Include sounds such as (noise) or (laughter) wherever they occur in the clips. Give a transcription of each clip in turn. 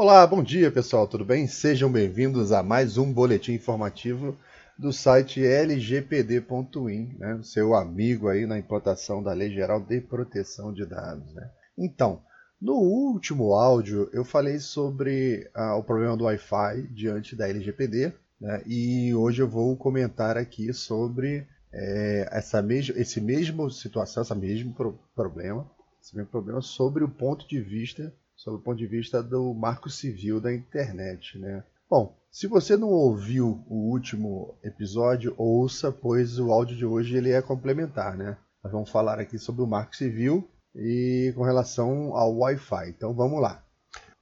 Olá, bom dia pessoal, tudo bem? Sejam bem-vindos a mais um boletim informativo do site lgpd.in, né? seu amigo aí na implantação da Lei Geral de Proteção de Dados. Né? Então, no último áudio eu falei sobre ah, o problema do Wi-Fi diante da LGPD né? e hoje eu vou comentar aqui sobre é, essa mesma, esse mesmo situação, esse mesmo pro problema, esse mesmo problema sobre o ponto de vista sob o ponto de vista do marco civil da internet, né? Bom, se você não ouviu o último episódio, ouça, pois o áudio de hoje ele é complementar, né? Nós vamos falar aqui sobre o marco civil e com relação ao Wi-Fi. Então vamos lá.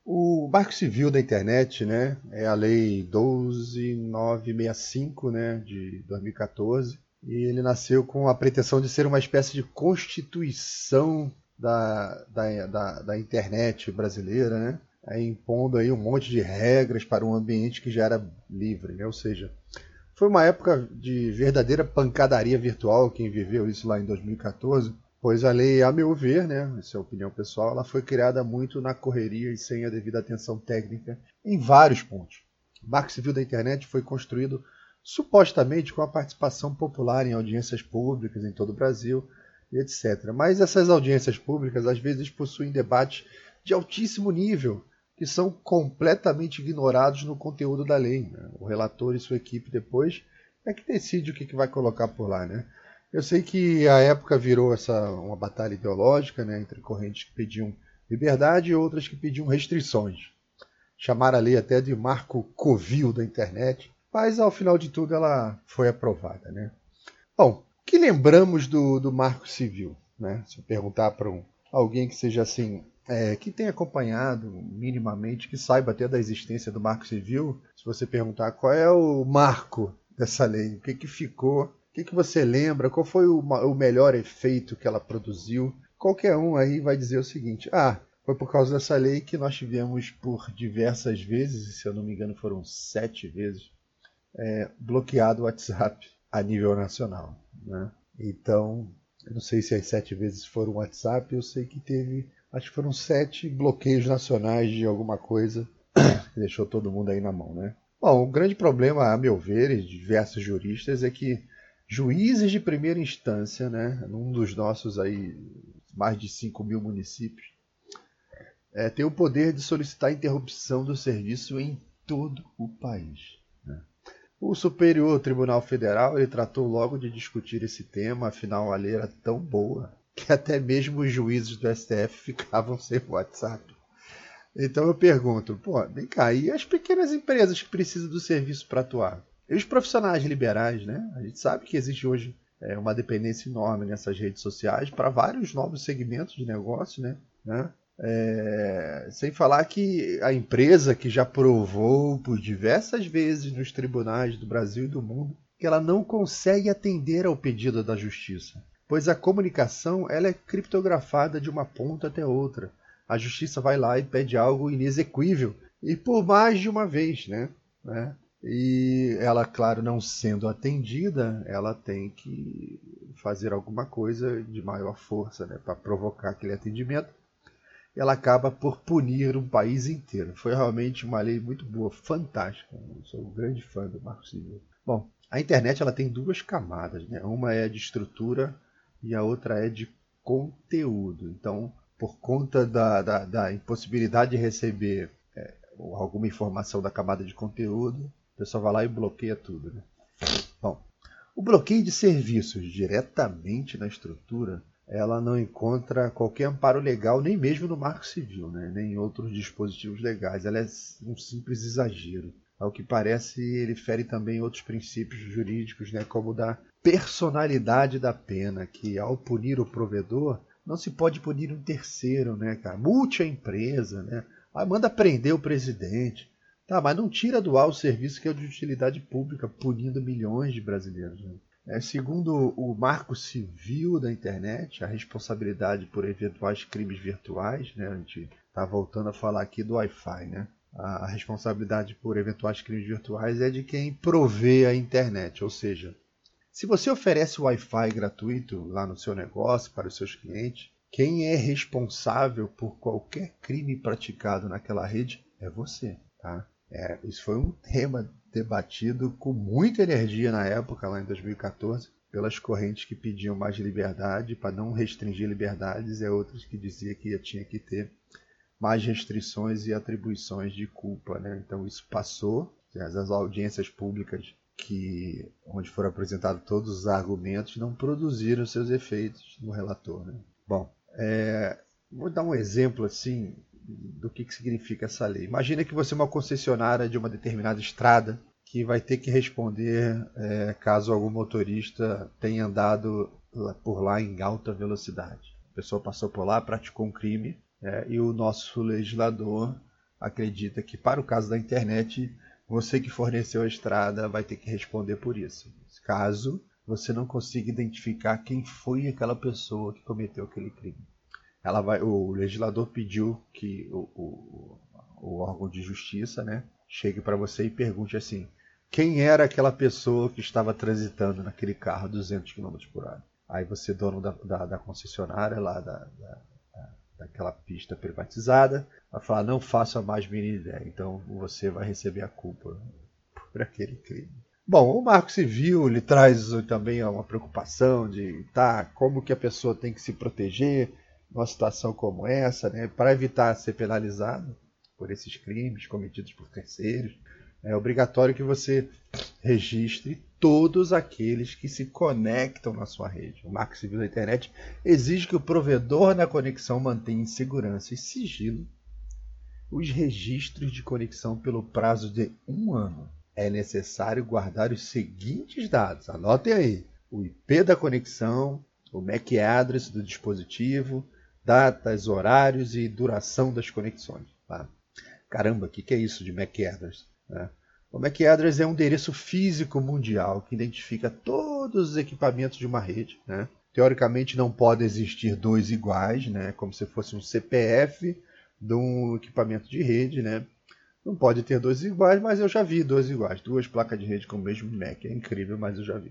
O Marco Civil da Internet, né, é a Lei 12965, né, de 2014, e ele nasceu com a pretensão de ser uma espécie de constituição da, da, da, da internet brasileira, né? Impondo aí um monte de regras para um ambiente que já era livre, né? ou seja, foi uma época de verdadeira pancadaria virtual quem viveu isso lá em 2014, pois a lei, a meu ver, né, essa é a opinião pessoal, ela foi criada muito na correria e sem a devida atenção técnica em vários pontos. O Marco Civil da Internet foi construído supostamente com a participação popular em audiências públicas em todo o Brasil, etc. Mas essas audiências públicas às vezes possuem debates de altíssimo nível que são completamente ignorados no conteúdo da lei. Né? O relator e sua equipe depois é que decide o que, que vai colocar por lá. Né? Eu sei que a época virou essa uma batalha ideológica né, entre correntes que pediam liberdade e outras que pediam restrições. Chamaram a lei até de marco covil da internet, mas ao final de tudo ela foi aprovada. Né? Bom, que lembramos do, do Marco Civil? Né? Se eu perguntar para um, alguém que seja assim, é, que tenha acompanhado minimamente, que saiba até da existência do Marco Civil, se você perguntar qual é o marco dessa lei, o que, que ficou, o que, que você lembra, qual foi o, o melhor efeito que ela produziu, qualquer um aí vai dizer o seguinte: ah, foi por causa dessa lei que nós tivemos por diversas vezes, se eu não me engano foram sete vezes, é, bloqueado o WhatsApp a nível nacional. Né? Então, não sei se as sete vezes foram WhatsApp, eu sei que teve, acho que foram sete bloqueios nacionais de alguma coisa (coughs) que deixou todo mundo aí na mão, né? Bom, o grande problema, a meu ver, e de diversos juristas, é que juízes de primeira instância, né, num dos nossos aí mais de 5 mil municípios, é, tem o poder de solicitar interrupção do serviço em todo o país. O Superior Tribunal Federal ele tratou logo de discutir esse tema, afinal a lei era tão boa que (laughs) até mesmo os juízes do STF ficavam sem WhatsApp. Então eu pergunto, pô, vem cá, e as pequenas empresas que precisam do serviço para atuar? E os profissionais liberais, né? A gente sabe que existe hoje é, uma dependência enorme nessas redes sociais para vários novos segmentos de negócio, né? né? É, sem falar que a empresa que já provou por diversas vezes nos tribunais do Brasil e do mundo que ela não consegue atender ao pedido da justiça, pois a comunicação ela é criptografada de uma ponta até outra. A justiça vai lá e pede algo inexequível e por mais de uma vez, né? né? E ela, claro, não sendo atendida, ela tem que fazer alguma coisa de maior força, né, para provocar aquele atendimento ela acaba por punir um país inteiro. Foi realmente uma lei muito boa, fantástica. Eu sou um grande fã do Marco Civil. Bom, a internet ela tem duas camadas, né? Uma é de estrutura e a outra é de conteúdo. Então, por conta da, da, da impossibilidade de receber é, alguma informação da camada de conteúdo, o pessoal vai lá e bloqueia tudo. Né? Bom, o bloqueio de serviços diretamente na estrutura ela não encontra qualquer amparo legal, nem mesmo no Marco Civil, né? nem em outros dispositivos legais. Ela é um simples exagero. Ao que parece, ele fere também outros princípios jurídicos, né? como o da personalidade da pena, que ao punir o provedor, não se pode punir um terceiro, né, cara? Multe a empresa, né? Ah, manda prender o presidente. Tá, mas não tira do ar o serviço que é de utilidade pública, punindo milhões de brasileiros. Né? É, segundo o Marco Civil da Internet, a responsabilidade por eventuais crimes virtuais, né, a gente está voltando a falar aqui do Wi-Fi, né? A responsabilidade por eventuais crimes virtuais é de quem provê a internet, ou seja, se você oferece Wi-Fi gratuito lá no seu negócio para os seus clientes, quem é responsável por qualquer crime praticado naquela rede é você, tá? É, isso foi um tema debatido com muita energia na época, lá em 2014, pelas correntes que pediam mais liberdade para não restringir liberdades e outras que diziam que tinha que ter mais restrições e atribuições de culpa. Né? Então isso passou, as audiências públicas que onde foram apresentados todos os argumentos não produziram seus efeitos no relator. Né? Bom, é, vou dar um exemplo assim do que, que significa essa lei. Imagina que você é uma concessionária de uma determinada estrada que vai ter que responder é, caso algum motorista tenha andado por lá em alta velocidade. A pessoa passou por lá, praticou um crime é, e o nosso legislador acredita que, para o caso da internet, você que forneceu a estrada vai ter que responder por isso. Caso você não consiga identificar quem foi aquela pessoa que cometeu aquele crime. Ela vai, o legislador pediu que o, o, o órgão de justiça né, chegue para você e pergunte assim: quem era aquela pessoa que estava transitando naquele carro a 200 km por hora? Aí você, dono da, da, da concessionária lá, da, da, daquela pista privatizada, vai falar: não faço a mais mínima ideia, então você vai receber a culpa por aquele crime. Bom, o Marco Civil lhe traz também uma preocupação de tá, como que a pessoa tem que se proteger numa situação como essa, né, para evitar ser penalizado por esses crimes cometidos por terceiros. É obrigatório que você registre todos aqueles que se conectam na sua rede. O Marco Civil da Internet exige que o provedor na conexão mantenha em segurança e sigilo os registros de conexão pelo prazo de um ano. É necessário guardar os seguintes dados. Anotem aí: o IP da conexão, o MAC address do dispositivo, datas, horários e duração das conexões. Tá? Caramba, o que, que é isso de MAC address? Né? O MAC address é um endereço físico mundial que identifica todos os equipamentos de uma rede. Né? Teoricamente não pode existir dois iguais, né? como se fosse um CPF de um equipamento de rede. Né? Não pode ter dois iguais, mas eu já vi dois iguais, duas placas de rede com o mesmo MAC. É incrível, mas eu já vi.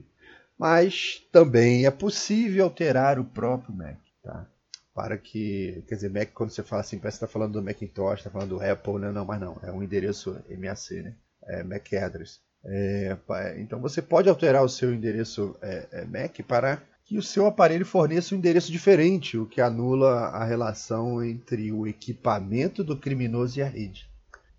Mas também é possível alterar o próprio MAC. Tá? Para que, quer dizer, Mac, quando você fala assim, parece que está falando do Macintosh, está falando do Apple, né? não, mas não, é um endereço MAC, né? É Mac address. É, então você pode alterar o seu endereço é, é, Mac para que o seu aparelho forneça um endereço diferente, o que anula a relação entre o equipamento do criminoso e a rede.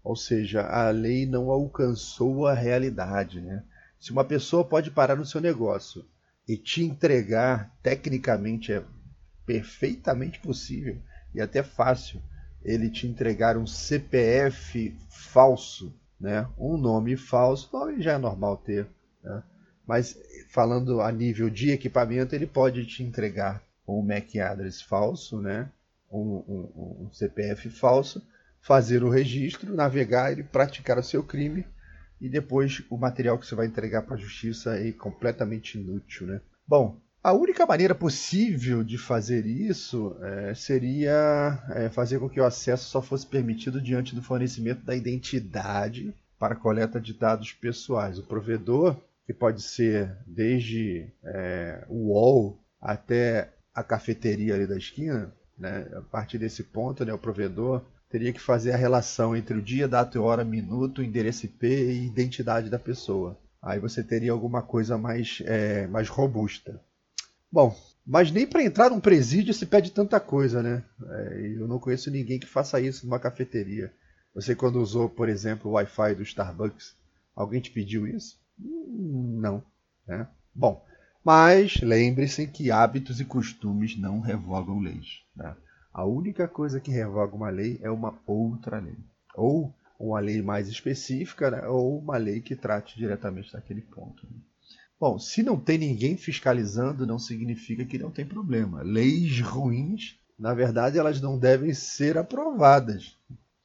Ou seja, a lei não alcançou a realidade. Né? Se uma pessoa pode parar no seu negócio e te entregar, tecnicamente é perfeitamente possível e até fácil ele te entregar um CPF falso, né? um nome falso, nome já é normal ter, né? mas falando a nível de equipamento, ele pode te entregar um MAC address falso, né? um, um, um CPF falso, fazer o registro, navegar e praticar o seu crime e depois o material que você vai entregar para a justiça é completamente inútil. Né? Bom, a única maneira possível de fazer isso é, seria é, fazer com que o acesso só fosse permitido diante do fornecimento da identidade para coleta de dados pessoais. O provedor, que pode ser desde é, o UOL até a cafeteria ali da esquina, né, a partir desse ponto, né, o provedor teria que fazer a relação entre o dia, data, hora, minuto, endereço IP e identidade da pessoa. Aí você teria alguma coisa mais, é, mais robusta. Bom, mas nem para entrar num presídio se pede tanta coisa, né? É, eu não conheço ninguém que faça isso numa cafeteria. Você quando usou, por exemplo, o Wi-Fi do Starbucks, alguém te pediu isso? Hum, não. Né? Bom, mas lembre-se que hábitos e costumes não revogam leis. Né? A única coisa que revoga uma lei é uma outra lei. Ou uma lei mais específica, né? ou uma lei que trate diretamente daquele ponto. Né? Bom, se não tem ninguém fiscalizando, não significa que não tem problema. Leis ruins, na verdade, elas não devem ser aprovadas.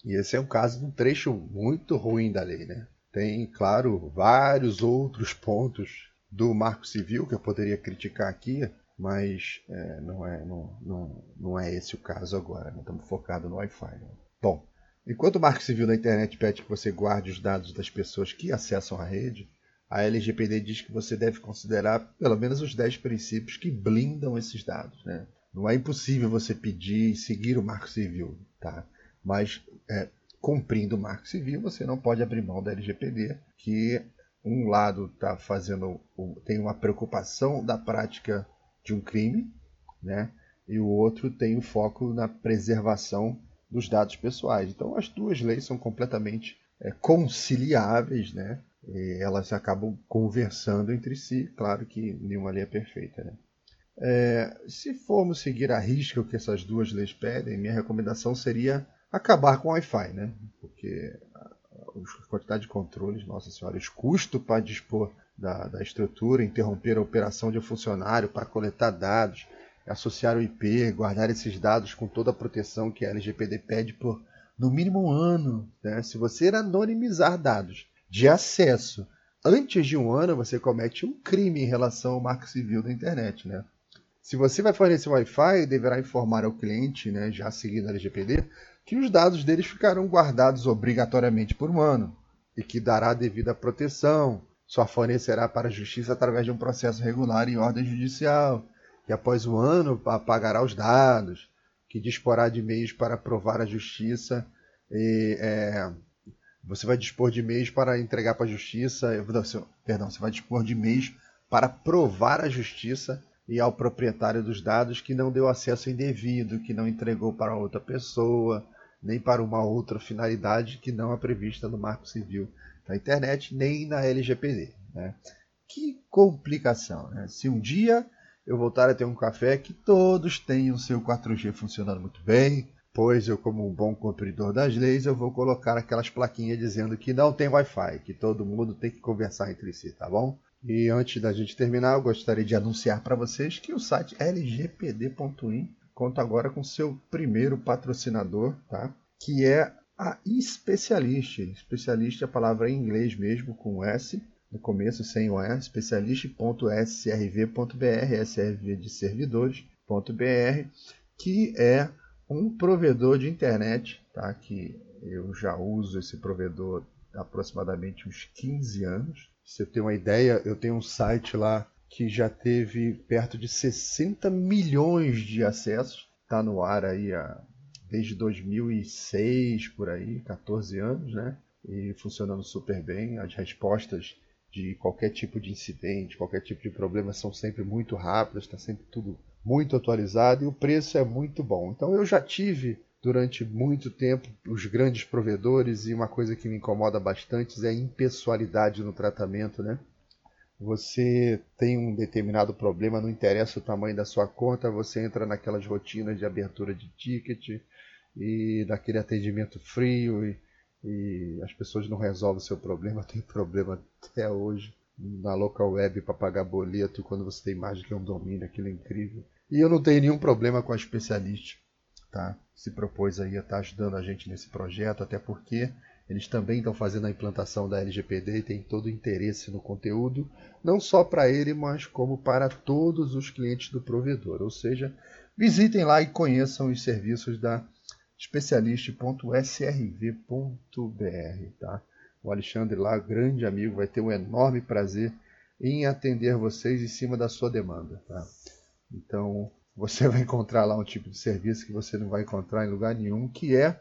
E esse é um caso de um trecho muito ruim da lei, né? Tem, claro, vários outros pontos do Marco Civil que eu poderia criticar aqui, mas é, não, é, não, não, não é esse o caso agora. Né? Estamos focados no Wi-Fi. Né? Bom, enquanto o Marco Civil da internet pede que você guarde os dados das pessoas que acessam a rede, a LGPD diz que você deve considerar pelo menos os 10 princípios que blindam esses dados. Né? Não é impossível você pedir e seguir o Marco Civil, tá? mas é, cumprindo o Marco Civil, você não pode abrir mão da LGPD, que um lado está fazendo, tem uma preocupação da prática de um crime, né? E o outro tem o foco na preservação dos dados pessoais. Então, as duas leis são completamente é, conciliáveis, né? E elas acabam conversando entre si. Claro que nenhuma lei é perfeita, né? É, se formos seguir a risca o que essas duas leis pedem, minha recomendação seria acabar com o Wi-Fi, né? Porque a quantidade de controles, nossa senhora, os custos para dispor da, da estrutura, interromper a operação de um funcionário para coletar dados, associar o IP, guardar esses dados com toda a proteção que a LGPD pede por no mínimo um ano. Né? Se você anonimizar dados de acesso antes de um ano, você comete um crime em relação ao marco civil da internet. Né? Se você vai fornecer Wi-Fi, deverá informar ao cliente, né, já seguindo a LGPD, que os dados deles ficarão guardados obrigatoriamente por um ano e que dará devida proteção, só fornecerá para a justiça através de um processo regular em ordem judicial, que após um ano apagará os dados, que disporá de meios para provar a justiça, e, é, você vai dispor de meios para entregar para a justiça, perdão, você vai dispor de meios para provar à justiça e ao proprietário dos dados que não deu acesso indevido, que não entregou para outra pessoa, nem para uma outra finalidade que não é prevista no Marco Civil da Internet, nem na LGPD. Né? Que complicação! Né? Se um dia eu voltar a ter um café, que todos tenham seu 4G funcionando muito bem, pois eu, como um bom cumpridor das leis, eu vou colocar aquelas plaquinhas dizendo que não tem Wi-Fi, que todo mundo tem que conversar entre si, tá bom? E antes da gente terminar, eu gostaria de anunciar para vocês que o site lgpd.in conta agora com seu primeiro patrocinador, tá? que é a Specialist. Specialist é a palavra em inglês mesmo, com S no começo, sem o E, specialist.srv.br, SRV de servidores.br, que é um provedor de internet, tá? que eu já uso esse provedor há aproximadamente uns 15 anos. você tem uma ideia, eu tenho um site lá que já teve perto de 60 milhões de acessos. Está no ar aí há, desde 2006, por aí, 14 anos, né? E funcionando super bem. As respostas de qualquer tipo de incidente, qualquer tipo de problema são sempre muito rápidas, está sempre tudo muito atualizado e o preço é muito bom. Então eu já tive durante muito tempo os grandes provedores e uma coisa que me incomoda bastante é a impessoalidade no tratamento, né? você tem um determinado problema, não interessa o tamanho da sua conta, você entra naquelas rotinas de abertura de ticket e daquele atendimento frio e, e as pessoas não resolvem o seu problema. (laughs) Tem problema até hoje na local web para pagar boleto quando você tem mais do que um domínio, aquilo é incrível. E eu não tenho nenhum problema com a especialista, tá? Se propôs aí a estar tá ajudando a gente nesse projeto, até porque eles também estão fazendo a implantação da LGPD e têm todo o interesse no conteúdo, não só para ele, mas como para todos os clientes do provedor. Ou seja, visitem lá e conheçam os serviços da especialist.srv.br. Tá? O Alexandre lá, grande amigo, vai ter um enorme prazer em atender vocês em cima da sua demanda. Tá? Então, você (laughs) vai encontrar lá um tipo de serviço que você não vai encontrar em lugar nenhum, que é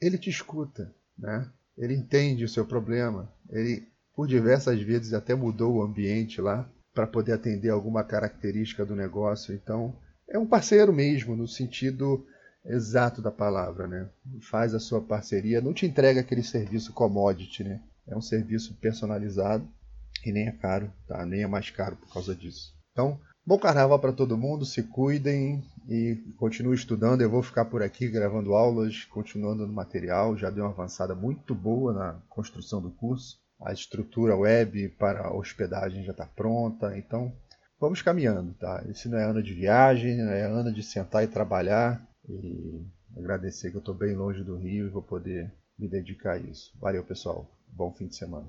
ele te escuta, né? ele entende o seu problema, ele por diversas vezes até mudou o ambiente lá para poder atender alguma característica do negócio. Então, é um parceiro mesmo, no sentido exato da palavra, né? Faz a sua parceria, não te entrega aquele serviço commodity, né? É um serviço personalizado e nem é caro, tá? Nem é mais caro por causa disso. Então, bom carnaval para todo mundo, se cuidem, e continuo estudando. Eu vou ficar por aqui gravando aulas, continuando no material. Já deu uma avançada muito boa na construção do curso. A estrutura web para hospedagem já está pronta. Então, vamos caminhando, tá? Esse não é ano de viagem, é ano de sentar e trabalhar. E agradecer que eu estou bem longe do Rio e vou poder me dedicar a isso. Valeu, pessoal. Bom fim de semana.